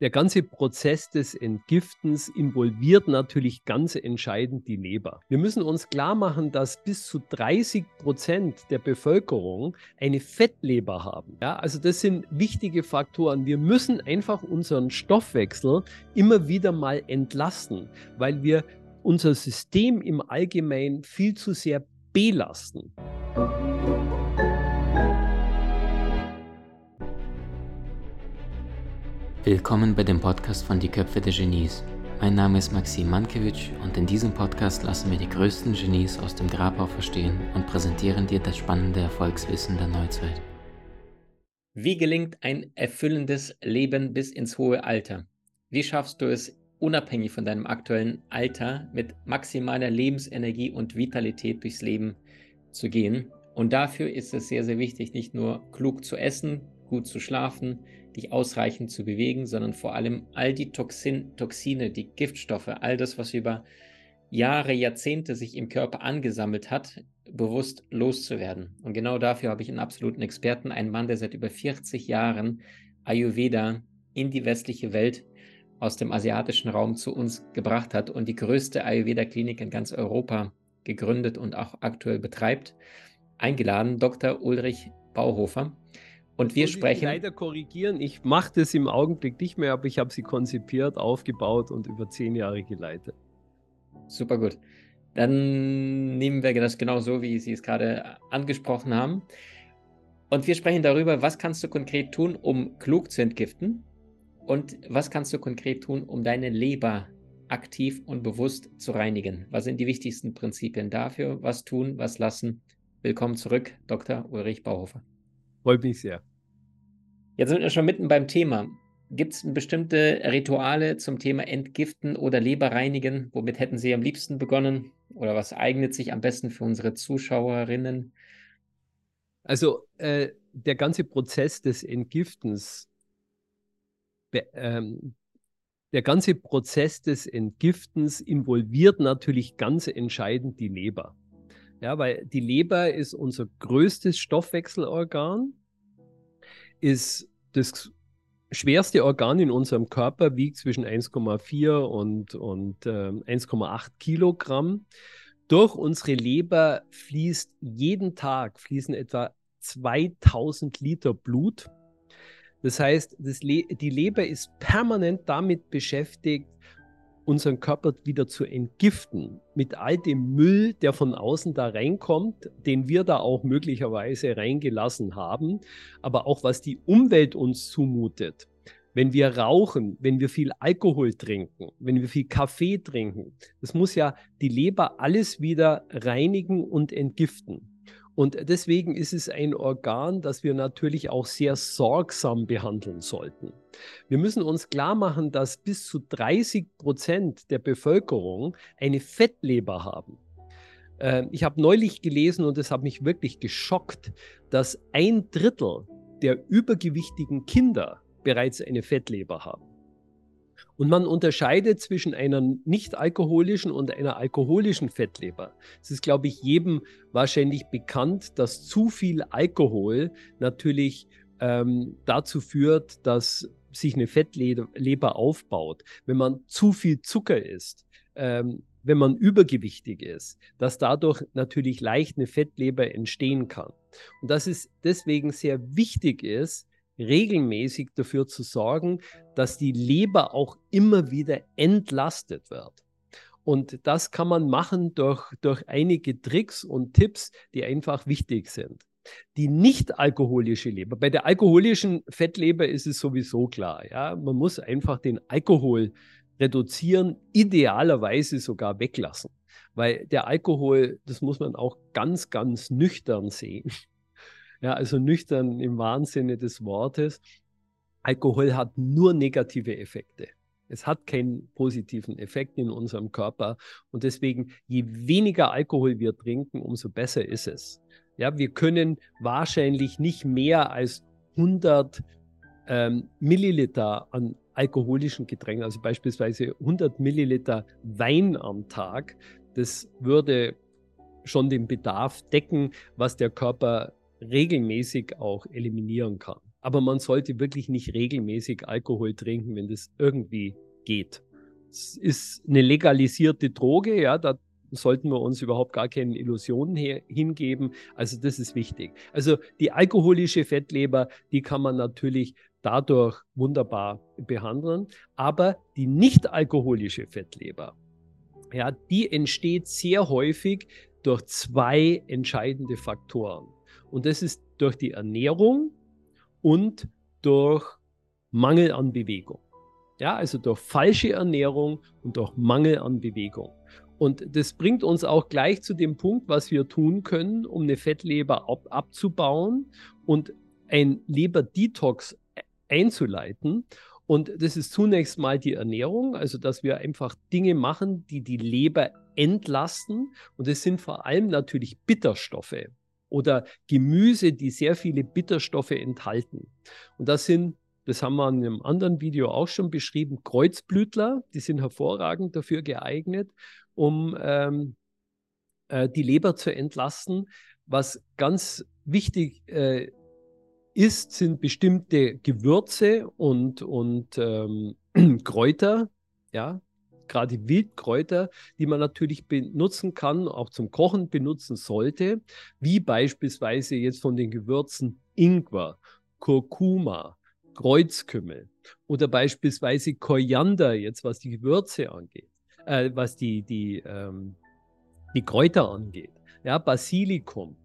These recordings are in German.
der ganze Prozess des Entgiftens involviert natürlich ganz entscheidend die Leber. Wir müssen uns klar machen, dass bis zu 30 Prozent der Bevölkerung eine Fettleber haben. Ja, also das sind wichtige Faktoren. Wir müssen einfach unseren Stoffwechsel immer wieder mal entlasten, weil wir unser System im Allgemeinen viel zu sehr belasten. Willkommen bei dem Podcast von Die Köpfe der Genies. Mein Name ist Maxim Mankewitsch und in diesem Podcast lassen wir die größten Genies aus dem Grabau verstehen und präsentieren dir das spannende Erfolgswissen der Neuzeit. Wie gelingt ein erfüllendes Leben bis ins hohe Alter? Wie schaffst du es, unabhängig von deinem aktuellen Alter, mit maximaler Lebensenergie und Vitalität durchs Leben zu gehen? Und dafür ist es sehr, sehr wichtig, nicht nur klug zu essen, gut zu schlafen, dich ausreichend zu bewegen, sondern vor allem all die Toxin, Toxine, die Giftstoffe, all das, was über Jahre, Jahrzehnte sich im Körper angesammelt hat, bewusst loszuwerden. Und genau dafür habe ich einen absoluten Experten, einen Mann, der seit über 40 Jahren Ayurveda in die westliche Welt aus dem asiatischen Raum zu uns gebracht hat und die größte Ayurveda-Klinik in ganz Europa gegründet und auch aktuell betreibt. Eingeladen, Dr. Ulrich Bauhofer. Und wir sprechen. Ich leider korrigieren, ich mache das im Augenblick nicht mehr, aber ich habe sie konzipiert, aufgebaut und über zehn Jahre geleitet. Super gut. Dann nehmen wir das genau so, wie Sie es gerade angesprochen haben. Und wir sprechen darüber, was kannst du konkret tun, um klug zu entgiften und was kannst du konkret tun, um deine Leber aktiv und bewusst zu reinigen. Was sind die wichtigsten Prinzipien dafür? Was tun, was lassen? Willkommen zurück, Dr. Ulrich Bauhofer. Freut mich sehr. Jetzt sind wir schon mitten beim Thema. Gibt es bestimmte Rituale zum Thema Entgiften oder Leberreinigen? Womit hätten Sie am liebsten begonnen? Oder was eignet sich am besten für unsere Zuschauerinnen? Also äh, der ganze Prozess des Entgiftens, ähm, der ganze Prozess des Entgiftens involviert natürlich ganz entscheidend die Leber. Ja, weil die Leber ist unser größtes Stoffwechselorgan, ist das schwerste Organ in unserem Körper, wiegt zwischen 1,4 und, und äh, 1,8 Kilogramm. Durch unsere Leber fließt jeden Tag fließen etwa 2000 Liter Blut. Das heißt, das Le die Leber ist permanent damit beschäftigt, unseren Körper wieder zu entgiften mit all dem Müll, der von außen da reinkommt, den wir da auch möglicherweise reingelassen haben, aber auch was die Umwelt uns zumutet. Wenn wir rauchen, wenn wir viel Alkohol trinken, wenn wir viel Kaffee trinken, das muss ja die Leber alles wieder reinigen und entgiften. Und deswegen ist es ein Organ, das wir natürlich auch sehr sorgsam behandeln sollten. Wir müssen uns klar machen, dass bis zu 30 Prozent der Bevölkerung eine Fettleber haben. Ähm, ich habe neulich gelesen und es hat mich wirklich geschockt, dass ein Drittel der übergewichtigen Kinder bereits eine Fettleber haben. Und man unterscheidet zwischen einer nicht alkoholischen und einer alkoholischen Fettleber. Es ist, glaube ich, jedem wahrscheinlich bekannt, dass zu viel Alkohol natürlich ähm, dazu führt, dass sich eine Fettleber aufbaut. Wenn man zu viel Zucker isst, ähm, wenn man übergewichtig ist, dass dadurch natürlich leicht eine Fettleber entstehen kann. Und dass es deswegen sehr wichtig ist, regelmäßig dafür zu sorgen, dass die Leber auch immer wieder entlastet wird. Und das kann man machen durch, durch einige Tricks und Tipps, die einfach wichtig sind. Die nicht alkoholische Leber, bei der alkoholischen Fettleber ist es sowieso klar, ja, man muss einfach den Alkohol reduzieren, idealerweise sogar weglassen, weil der Alkohol, das muss man auch ganz, ganz nüchtern sehen, ja, also nüchtern im wahren Sinne des Wortes. Alkohol hat nur negative Effekte. Es hat keinen positiven Effekt in unserem Körper. Und deswegen, je weniger Alkohol wir trinken, umso besser ist es. Ja, wir können wahrscheinlich nicht mehr als 100 ähm, Milliliter an alkoholischen Getränken, also beispielsweise 100 Milliliter Wein am Tag, das würde schon den Bedarf decken, was der Körper regelmäßig auch eliminieren kann. Aber man sollte wirklich nicht regelmäßig Alkohol trinken, wenn das irgendwie geht. Es ist eine legalisierte Droge, ja, da sollten wir uns überhaupt gar keine Illusionen hingeben. Also das ist wichtig. Also die alkoholische Fettleber, die kann man natürlich dadurch wunderbar behandeln, aber die nicht alkoholische Fettleber, ja, die entsteht sehr häufig durch zwei entscheidende Faktoren. Und das ist durch die Ernährung und durch Mangel an Bewegung. Ja, also durch falsche Ernährung und durch Mangel an Bewegung. Und das bringt uns auch gleich zu dem Punkt, was wir tun können, um eine Fettleber ab abzubauen und ein Leber-Detox einzuleiten. Und das ist zunächst mal die Ernährung, also dass wir einfach Dinge machen, die die Leber entlasten. Und das sind vor allem natürlich Bitterstoffe oder Gemüse, die sehr viele Bitterstoffe enthalten. Und das sind, das haben wir in einem anderen Video auch schon beschrieben, Kreuzblütler, die sind hervorragend dafür geeignet, um ähm, äh, die Leber zu entlasten. Was ganz wichtig äh, ist, sind bestimmte Gewürze und, und ähm, Kräuter, ja, gerade Wildkräuter, die man natürlich benutzen kann, auch zum Kochen benutzen sollte, wie beispielsweise jetzt von den Gewürzen Ingwer, Kurkuma, Kreuzkümmel oder beispielsweise Koriander, jetzt was die Gewürze angeht, äh, was die, die, ähm, die Kräuter angeht. Ja, Basilikum,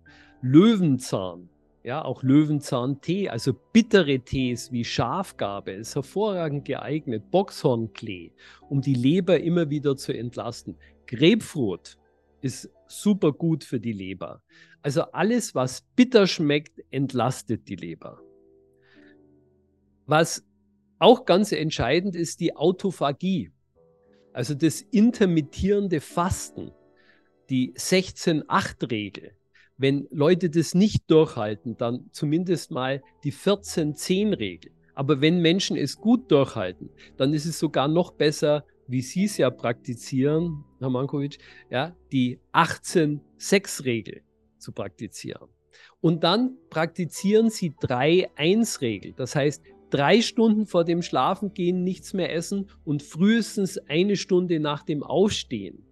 Löwenzahn, ja, auch Löwenzahntee, also bittere Tees wie Schafgarbe ist hervorragend geeignet. Boxhornklee, um die Leber immer wieder zu entlasten. Grapefruit ist super gut für die Leber. Also alles, was bitter schmeckt, entlastet die Leber. Was auch ganz entscheidend ist, die Autophagie, also das intermittierende Fasten, die 16-8-Regel. Wenn Leute das nicht durchhalten, dann zumindest mal die 14-10-Regel. Aber wenn Menschen es gut durchhalten, dann ist es sogar noch besser, wie Sie es ja praktizieren, Herr Mankovic, ja, die 18-6-Regel zu praktizieren. Und dann praktizieren Sie 3-1-Regel. Das heißt, drei Stunden vor dem Schlafengehen nichts mehr essen und frühestens eine Stunde nach dem Aufstehen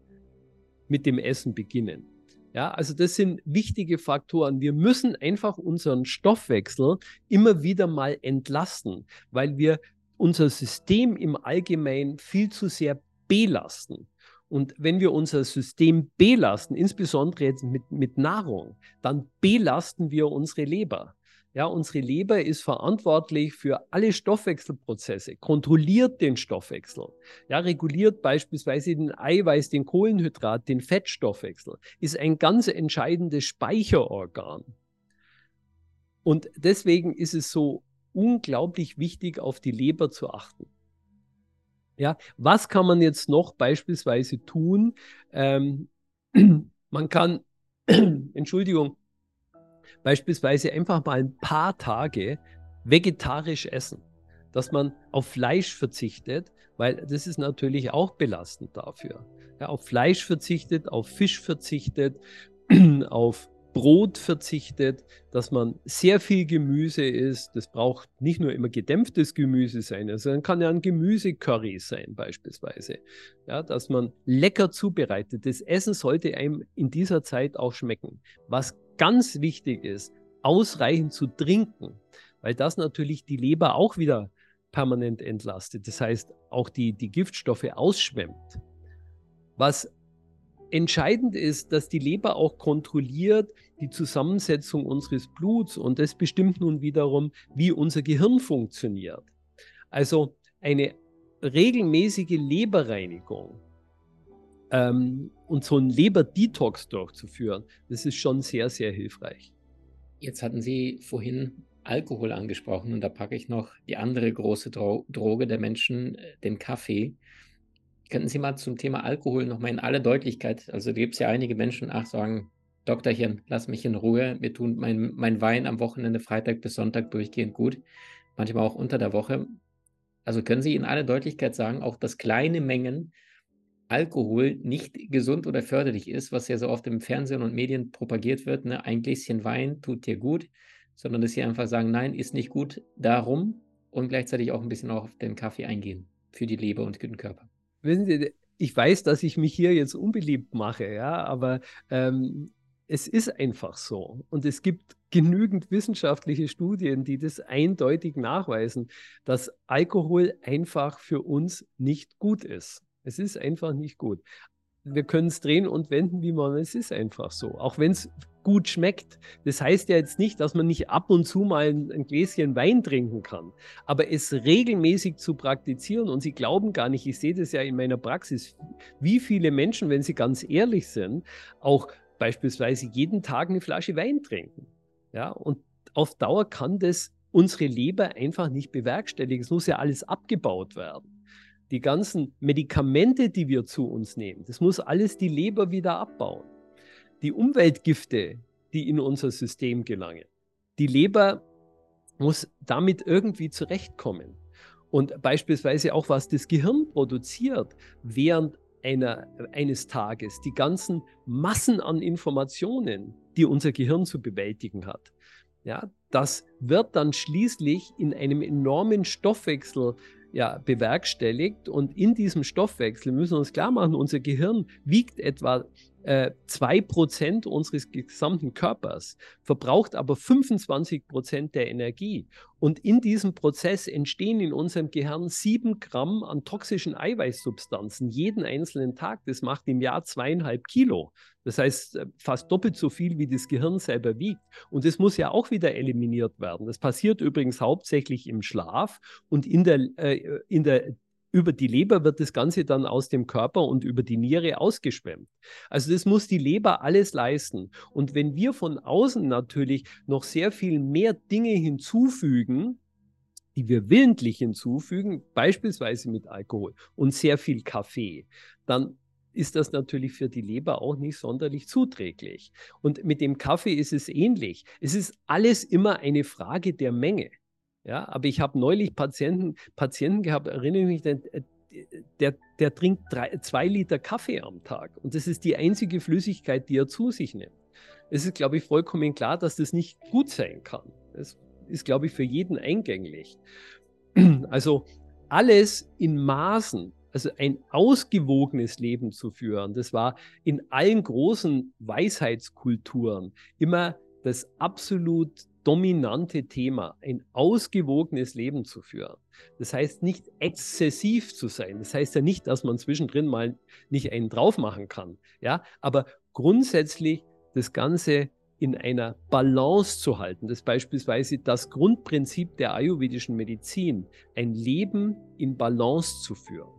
mit dem Essen beginnen. Ja, also das sind wichtige Faktoren. Wir müssen einfach unseren Stoffwechsel immer wieder mal entlasten, weil wir unser System im Allgemeinen viel zu sehr belasten. Und wenn wir unser System belasten, insbesondere jetzt mit, mit Nahrung, dann belasten wir unsere Leber. Ja, unsere Leber ist verantwortlich für alle Stoffwechselprozesse, kontrolliert den Stoffwechsel, ja, reguliert beispielsweise den Eiweiß, den Kohlenhydrat, den Fettstoffwechsel, ist ein ganz entscheidendes Speicherorgan. Und deswegen ist es so unglaublich wichtig, auf die Leber zu achten. Ja, was kann man jetzt noch beispielsweise tun? Ähm, man kann, Entschuldigung, beispielsweise einfach mal ein paar Tage vegetarisch essen, dass man auf Fleisch verzichtet, weil das ist natürlich auch belastend dafür. Ja, auf Fleisch verzichtet, auf Fisch verzichtet, auf Brot verzichtet, dass man sehr viel Gemüse isst. Das braucht nicht nur immer gedämpftes Gemüse sein, sondern kann ja ein Gemüsecurry sein beispielsweise. Ja, dass man lecker zubereitet. Das Essen sollte einem in dieser Zeit auch schmecken. Was ganz wichtig ist, ausreichend zu trinken, weil das natürlich die Leber auch wieder permanent entlastet. Das heißt, auch die, die Giftstoffe ausschwemmt. Was entscheidend ist, dass die Leber auch kontrolliert die Zusammensetzung unseres Bluts und das bestimmt nun wiederum, wie unser Gehirn funktioniert. Also eine regelmäßige Leberreinigung ähm, und so einen Leber-Detox durchzuführen, das ist schon sehr, sehr hilfreich. Jetzt hatten Sie vorhin Alkohol angesprochen und da packe ich noch die andere große Dro Droge der Menschen, äh, den Kaffee. Könnten Sie mal zum Thema Alkohol nochmal in aller Deutlichkeit, also da gibt es ja einige Menschen, ach, sagen, Doktorchen, lass mich in Ruhe, mir tun mein, mein Wein am Wochenende, Freitag bis Sonntag durchgehend gut, manchmal auch unter der Woche. Also können Sie in aller Deutlichkeit sagen, auch dass kleine Mengen Alkohol nicht gesund oder förderlich ist, was ja so oft im Fernsehen und Medien propagiert wird. Ne? Ein Gläschen Wein tut dir gut. sondern dass sie einfach sagen, nein, ist nicht gut, darum und gleichzeitig auch ein bisschen auf den Kaffee eingehen für die Leber und den Körper. Wissen Sie, ich weiß, dass ich mich hier jetzt unbeliebt mache, ja, aber ähm, es ist einfach so. Und es gibt genügend wissenschaftliche Studien, die das eindeutig nachweisen, dass Alkohol einfach für uns nicht gut ist. Es ist einfach nicht gut. Wir können es drehen und wenden, wie man es ist einfach so. Auch wenn es gut schmeckt. Das heißt ja jetzt nicht, dass man nicht ab und zu mal ein, ein, Gläschen Wein trinken kann. Aber es regelmäßig zu praktizieren und Sie glauben gar nicht, ich sehe das ja in meiner Praxis, wie viele Menschen, wenn sie ganz ehrlich sind, auch beispielsweise jeden Tag eine Flasche Wein trinken. Ja, und auf Dauer kann das unsere Leber einfach nicht bewerkstelligen. Es muss ja alles abgebaut werden. Die ganzen Medikamente, die wir zu uns nehmen, das muss alles die Leber wieder abbauen. Die Umweltgifte, die in unser System gelangen, die Leber muss damit irgendwie zurechtkommen. Und beispielsweise auch, was das Gehirn produziert während einer, eines Tages, die ganzen Massen an Informationen, die unser Gehirn zu bewältigen hat. Ja, das wird dann schließlich in einem enormen Stoffwechsel ja, bewerkstelligt. Und in diesem Stoffwechsel müssen wir uns klar machen, unser Gehirn wiegt etwa äh, 2% unseres gesamten Körpers, verbraucht aber 25% der Energie. Und in diesem Prozess entstehen in unserem Gehirn 7 Gramm an toxischen Eiweißsubstanzen jeden einzelnen Tag. Das macht im Jahr zweieinhalb Kilo. Das heißt, äh, fast doppelt so viel, wie das Gehirn selber wiegt. Und das muss ja auch wieder eliminiert werden. Das passiert übrigens hauptsächlich im Schlaf und in der, äh, in der über die Leber wird das Ganze dann aus dem Körper und über die Niere ausgeschwemmt. Also das muss die Leber alles leisten. Und wenn wir von außen natürlich noch sehr viel mehr Dinge hinzufügen, die wir willentlich hinzufügen, beispielsweise mit Alkohol und sehr viel Kaffee, dann ist das natürlich für die Leber auch nicht sonderlich zuträglich. Und mit dem Kaffee ist es ähnlich. Es ist alles immer eine Frage der Menge. Ja, aber ich habe neulich Patienten, Patienten gehabt, erinnere mich, der, der, der trinkt drei, zwei Liter Kaffee am Tag und das ist die einzige Flüssigkeit, die er zu sich nimmt. Es ist, glaube ich, vollkommen klar, dass das nicht gut sein kann. Das ist, glaube ich, für jeden eingänglich. Also alles in Maßen, also ein ausgewogenes Leben zu führen, das war in allen großen Weisheitskulturen immer das absolut dominante Thema, ein ausgewogenes Leben zu führen. Das heißt nicht exzessiv zu sein. Das heißt ja nicht, dass man zwischendrin mal nicht einen drauf machen kann. Ja, aber grundsätzlich das Ganze in einer Balance zu halten. Das ist beispielsweise das Grundprinzip der ayurvedischen Medizin, ein Leben in Balance zu führen.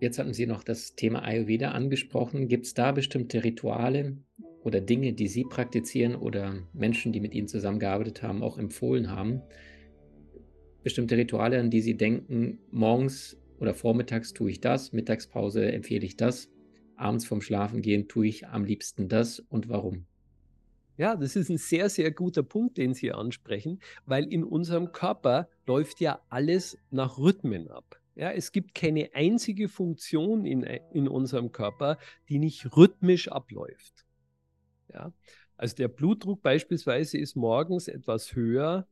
Jetzt hatten Sie noch das Thema Ayurveda angesprochen. Gibt es da bestimmte Rituale, oder Dinge, die Sie praktizieren oder Menschen, die mit Ihnen zusammengearbeitet haben, auch empfohlen haben. Bestimmte Rituale, an die Sie denken, morgens oder vormittags tue ich das, Mittagspause empfehle ich das, abends vorm Schlafengehen tue ich am liebsten das und warum? Ja, das ist ein sehr, sehr guter Punkt, den Sie ansprechen, weil in unserem Körper läuft ja alles nach Rhythmen ab. Ja, es gibt keine einzige Funktion in, in unserem Körper, die nicht rhythmisch abläuft. Ja? Also der Blutdruck beispielsweise ist morgens etwas höher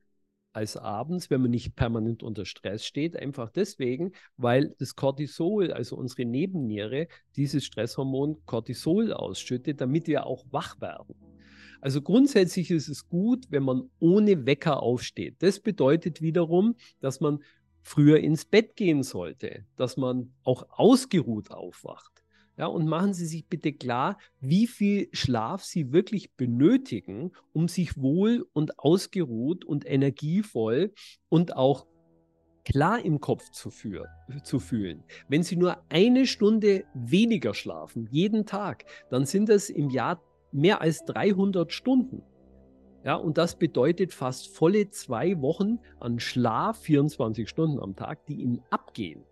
als abends, wenn man nicht permanent unter Stress steht. Einfach deswegen, weil das Cortisol, also unsere Nebenniere, dieses Stresshormon Cortisol ausschüttet, damit wir auch wach werden. Also grundsätzlich ist es gut, wenn man ohne Wecker aufsteht. Das bedeutet wiederum, dass man früher ins Bett gehen sollte, dass man auch ausgeruht aufwacht. Ja, und machen Sie sich bitte klar, wie viel Schlaf Sie wirklich benötigen, um sich wohl und ausgeruht und energievoll und auch klar im Kopf zu, für, zu fühlen. Wenn Sie nur eine Stunde weniger schlafen, jeden Tag, dann sind das im Jahr mehr als 300 Stunden. Ja, und das bedeutet fast volle zwei Wochen an Schlaf, 24 Stunden am Tag, die Ihnen abgehen.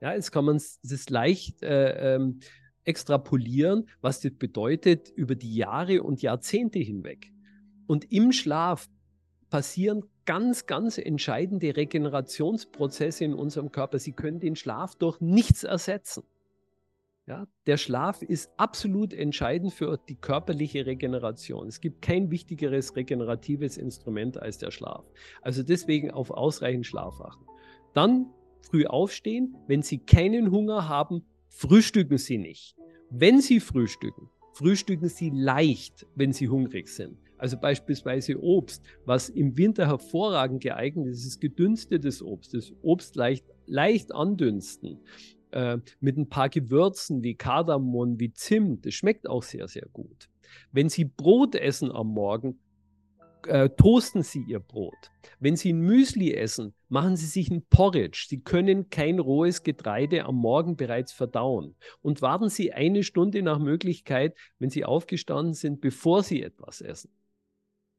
Ja, jetzt kann man das leicht äh, ähm, extrapolieren, was das bedeutet über die Jahre und Jahrzehnte hinweg. Und im Schlaf passieren ganz, ganz entscheidende Regenerationsprozesse in unserem Körper. Sie können den Schlaf durch nichts ersetzen. Ja, der Schlaf ist absolut entscheidend für die körperliche Regeneration. Es gibt kein wichtigeres regeneratives Instrument als der Schlaf. Also deswegen auf ausreichend Schlaf achten. Dann früh aufstehen. Wenn Sie keinen Hunger haben, frühstücken Sie nicht. Wenn Sie frühstücken, frühstücken Sie leicht, wenn Sie hungrig sind. Also beispielsweise Obst, was im Winter hervorragend geeignet ist, ist gedünstetes Obst. Das Obst leicht, leicht andünsten äh, mit ein paar Gewürzen wie Kardamom, wie Zimt. Das schmeckt auch sehr, sehr gut. Wenn Sie Brot essen am Morgen, äh, toasten Sie Ihr Brot. Wenn Sie ein Müsli essen, machen Sie sich ein Porridge. Sie können kein rohes Getreide am Morgen bereits verdauen. Und warten Sie eine Stunde nach Möglichkeit, wenn Sie aufgestanden sind, bevor Sie etwas essen.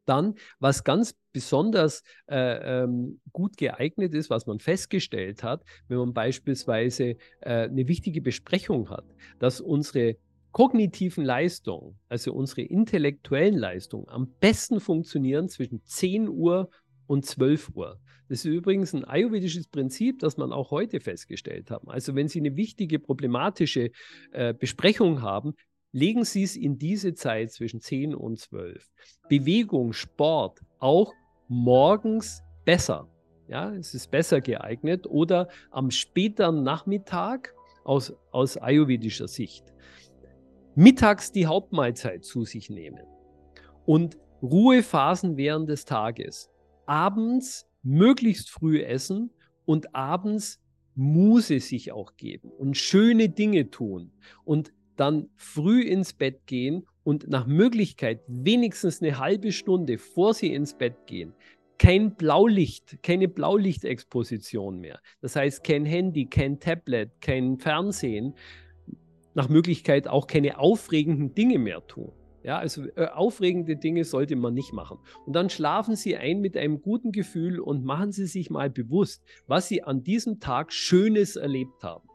Dann, was ganz besonders äh, ähm, gut geeignet ist, was man festgestellt hat, wenn man beispielsweise äh, eine wichtige Besprechung hat, dass unsere kognitiven Leistungen, also unsere intellektuellen Leistungen, am besten funktionieren zwischen 10 Uhr und 12 Uhr. Das ist übrigens ein ayurvedisches Prinzip, das man auch heute festgestellt hat. Also wenn Sie eine wichtige problematische äh, Besprechung haben, legen Sie es in diese Zeit zwischen 10 und 12. Bewegung, Sport, auch morgens besser. Ja, es ist besser geeignet oder am späteren Nachmittag aus, aus ayurvedischer Sicht. Mittags die Hauptmahlzeit zu sich nehmen und Ruhephasen während des Tages. Abends möglichst früh essen und abends Muse sich auch geben und schöne Dinge tun und dann früh ins Bett gehen und nach Möglichkeit wenigstens eine halbe Stunde vor sie ins Bett gehen kein Blaulicht, keine Blaulichtexposition mehr. Das heißt kein Handy, kein Tablet, kein Fernsehen, nach Möglichkeit auch keine aufregenden Dinge mehr tun. Ja, also äh, aufregende Dinge sollte man nicht machen. Und dann schlafen Sie ein mit einem guten Gefühl und machen Sie sich mal bewusst, was Sie an diesem Tag Schönes erlebt haben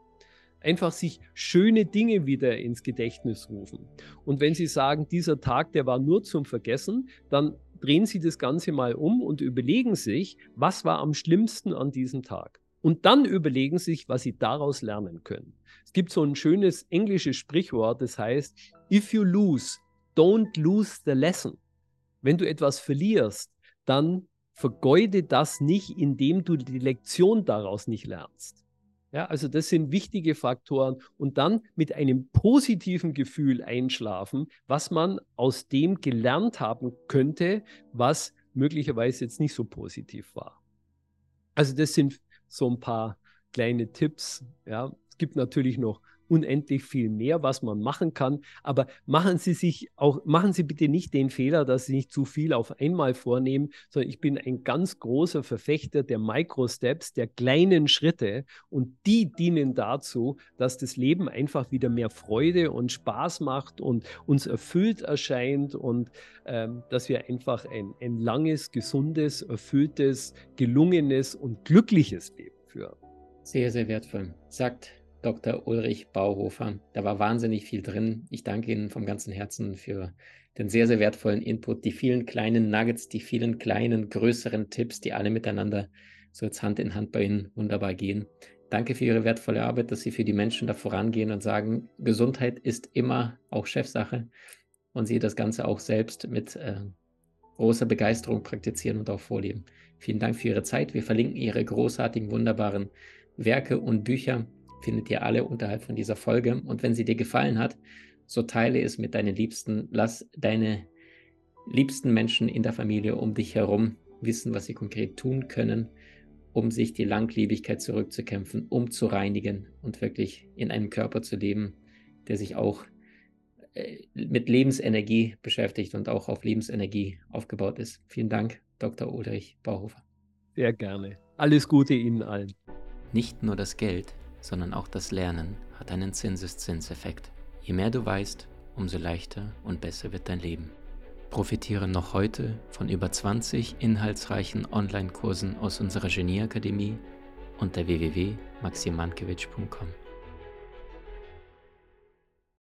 einfach sich schöne Dinge wieder ins Gedächtnis rufen. Und wenn Sie sagen, dieser Tag, der war nur zum Vergessen, dann drehen Sie das Ganze mal um und überlegen sich, was war am schlimmsten an diesem Tag. Und dann überlegen Sie sich, was Sie daraus lernen können. Es gibt so ein schönes englisches Sprichwort, das heißt, if you lose, don't lose the lesson. Wenn du etwas verlierst, dann vergeude das nicht, indem du die Lektion daraus nicht lernst. Ja, also das sind wichtige Faktoren und dann mit einem positiven Gefühl einschlafen, was man aus dem gelernt haben könnte, was möglicherweise jetzt nicht so positiv war. Also das sind so ein paar kleine Tipps. Ja, es gibt natürlich noch unendlich viel mehr, was man machen kann. Aber machen Sie sich auch, machen Sie bitte nicht den Fehler, dass Sie nicht zu viel auf einmal vornehmen, sondern ich bin ein ganz großer Verfechter der Micro-Steps, der kleinen Schritte und die dienen dazu, dass das Leben einfach wieder mehr Freude und Spaß macht und uns erfüllt erscheint und ähm, dass wir einfach ein, ein langes, gesundes, erfülltes, gelungenes und glückliches Leben führen. Sehr, sehr wertvoll. Sagt Dr. Ulrich Bauhofer. Da war wahnsinnig viel drin. Ich danke Ihnen vom ganzen Herzen für den sehr, sehr wertvollen Input, die vielen kleinen Nuggets, die vielen kleinen, größeren Tipps, die alle miteinander so jetzt Hand in Hand bei Ihnen wunderbar gehen. Danke für Ihre wertvolle Arbeit, dass Sie für die Menschen da vorangehen und sagen, Gesundheit ist immer auch Chefsache und Sie das Ganze auch selbst mit äh, großer Begeisterung praktizieren und auch vorleben. Vielen Dank für Ihre Zeit. Wir verlinken Ihre großartigen, wunderbaren Werke und Bücher findet ihr alle unterhalb von dieser Folge. Und wenn sie dir gefallen hat, so teile es mit deinen Liebsten. Lass deine liebsten Menschen in der Familie um dich herum wissen, was sie konkret tun können, um sich die Langlebigkeit zurückzukämpfen, um zu reinigen und wirklich in einem Körper zu leben, der sich auch äh, mit Lebensenergie beschäftigt und auch auf Lebensenergie aufgebaut ist. Vielen Dank, Dr. Ulrich Bauhofer. Sehr gerne. Alles Gute Ihnen allen. Nicht nur das Geld sondern auch das Lernen hat einen Zinseszinseffekt. Je mehr du weißt, umso leichter und besser wird dein Leben. Profitiere noch heute von über 20 inhaltsreichen Online-Kursen aus unserer Genieakademie unter www.maximankiewicz.com.